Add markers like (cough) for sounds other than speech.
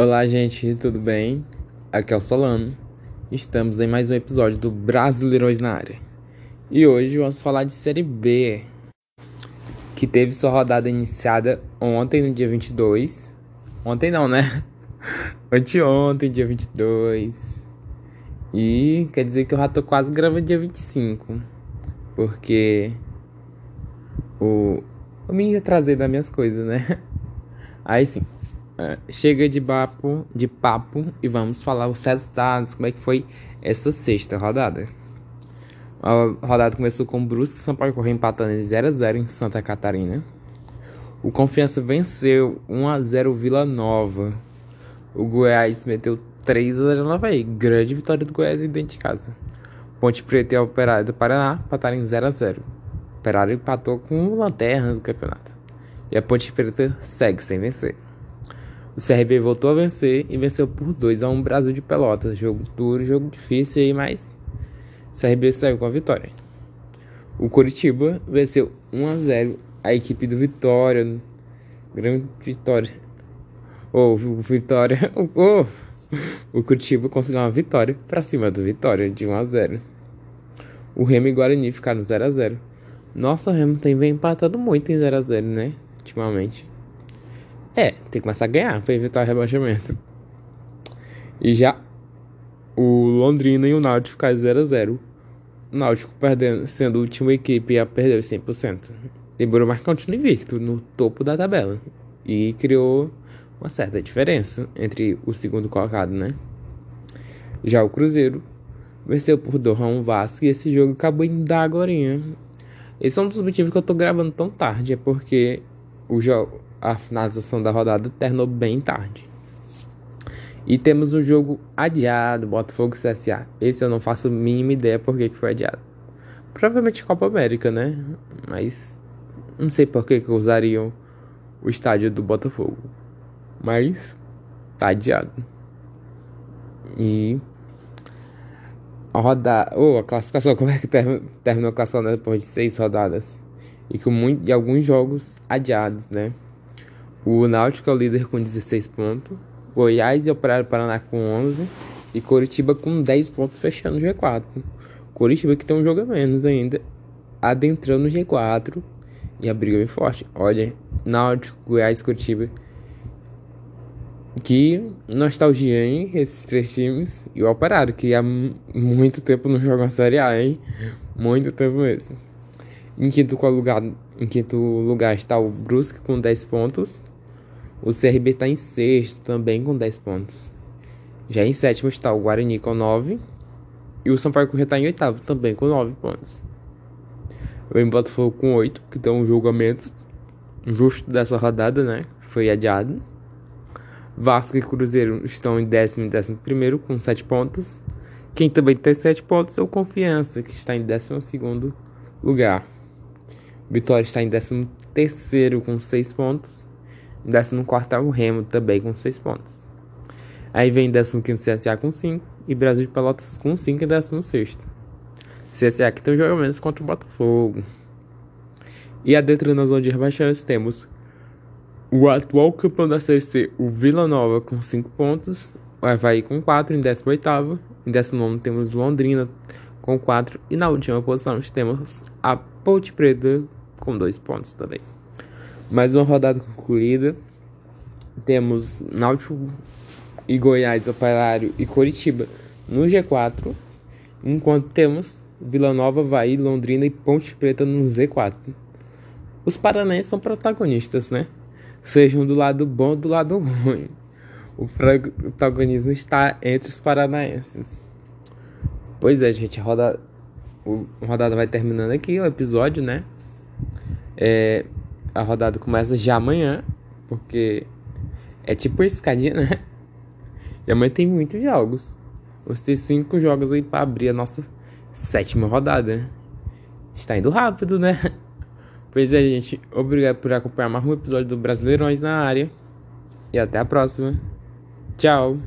Olá, gente, tudo bem? Aqui é o Solano. Estamos em mais um episódio do Brasileirões na área. E hoje vamos falar de Série B, que teve sua rodada iniciada ontem, no dia 22. Ontem não, né? (laughs) Anteontem, dia 22. E quer dizer que eu já tô quase gravando dia 25. Porque o. Eu me trazer das minhas coisas, né? (laughs) Aí sim. Uh, chega de papo, de papo e vamos falar os resultados, como é que foi essa sexta rodada. A rodada começou com o Brusque São Paulo correu empatando em 0 a 0 em Santa Catarina. O Confiança venceu 1 a 0 Vila Nova. O Goiás meteu 3 a 0 no Havaí. Grande vitória do Goiás dentro de casa. Ponte Preta e Operário do Paraná empataram em 0 a 0 O Operário empatou com o Lanterna do campeonato. E a Ponte Preta segue sem vencer. O CRB voltou a vencer e venceu por 2 a 1 Brasil de Pelotas. Jogo duro, jogo difícil aí, mas o CRB saiu com a vitória. O Curitiba venceu 1 a 0 a equipe do Vitória. Grande vitória. Oh, o Vitória. (laughs) Oh, o Curitiba conseguiu uma vitória para cima do Vitória de 1 a 0. O Remo e Guarani ficaram 0 a 0. Nossa, o Remo tem vem empatando muito em 0 a 0, né? Ultimamente. É, tem que começar a ganhar para evitar o rebaixamento. E já o Londrina e o Náutico ficaram 0 a 0 O Náutico perdendo, sendo a última equipe a perder 100%. Demorou mais continua invicto no topo da tabela. E criou uma certa diferença entre o segundo colocado, né? Já o Cruzeiro venceu por 2 a 1 Vasco e esse jogo acabou em dar agora. Esse é um dos motivos que eu tô gravando tão tarde, é porque o jogo a finalização da rodada terminou bem tarde. E temos um jogo adiado, Botafogo CSA. Esse eu não faço mínima ideia por que, que foi adiado. Provavelmente Copa América, né? Mas não sei por que, que usariam o estádio do Botafogo. Mas tá adiado. E a rodada. Oh, a classificação, (laughs) como é que terminou a classificação depois de seis rodadas? E com muito, e alguns jogos adiados, né? O Náutico é o líder com 16 pontos. Goiás e Operário Paraná com 11. E Coritiba com 10 pontos fechando o G4. Coritiba que tem um jogo a menos ainda. Adentrando o G4. E a briga é bem forte. Olha, Náutico, Goiás Coritiba. Que nostalgia, hein? Esses três times. E o Operário, que há muito tempo não joga a Série A, hein? Muito tempo mesmo. Em quinto lugar, em quinto lugar está o Brusque com 10 pontos. O CRB está em sexto também com 10 pontos. Já em sétimo está o Guarani com 9. E o Sampaio Corrêa está em oitavo também com 9 pontos. Vem Botafogo com 8, que tem um julgamento justo dessa rodada, né? Foi adiado. Vasco e Cruzeiro estão em décimo e décimo primeiro com 7 pontos. Quem também tem 7 pontos é o Confiança, que está em décimo segundo lugar. Vitória está em décimo terceiro com 6 pontos. Em 14 é o Remo também com 6 pontos. Aí vem 15 CSA com 5 e Brasil de Pelotas com 5 e 16. CSA que tem um menos contra o Botafogo. E dentro na zona de rebaixantes temos o atual campeão da Série C, o Vila Nova, com 5 pontos. O Havaí com 4 em 18. Em 19 temos Londrina com 4. E na última posição temos a Ponte Preta com 2 pontos também. Mais uma rodada concluída. Temos Náutico e Goiás, Operário e Coritiba no G4. Enquanto temos Vila Nova, Havaí, Londrina e Ponte Preta no Z4. Os paranaenses são protagonistas, né? Sejam do lado bom ou do lado ruim. O protagonismo está entre os paranaenses. Pois é, gente, a rodada, a rodada vai terminando aqui, o episódio, né? É, a rodada começa já amanhã, porque é tipo escadinha, né? E amanhã tem muitos jogos. Vamos ter cinco jogos aí para abrir a nossa sétima rodada. Está indo rápido, né? Pois é, gente. Obrigado por acompanhar mais um episódio do Brasileirões na área. E até a próxima. Tchau.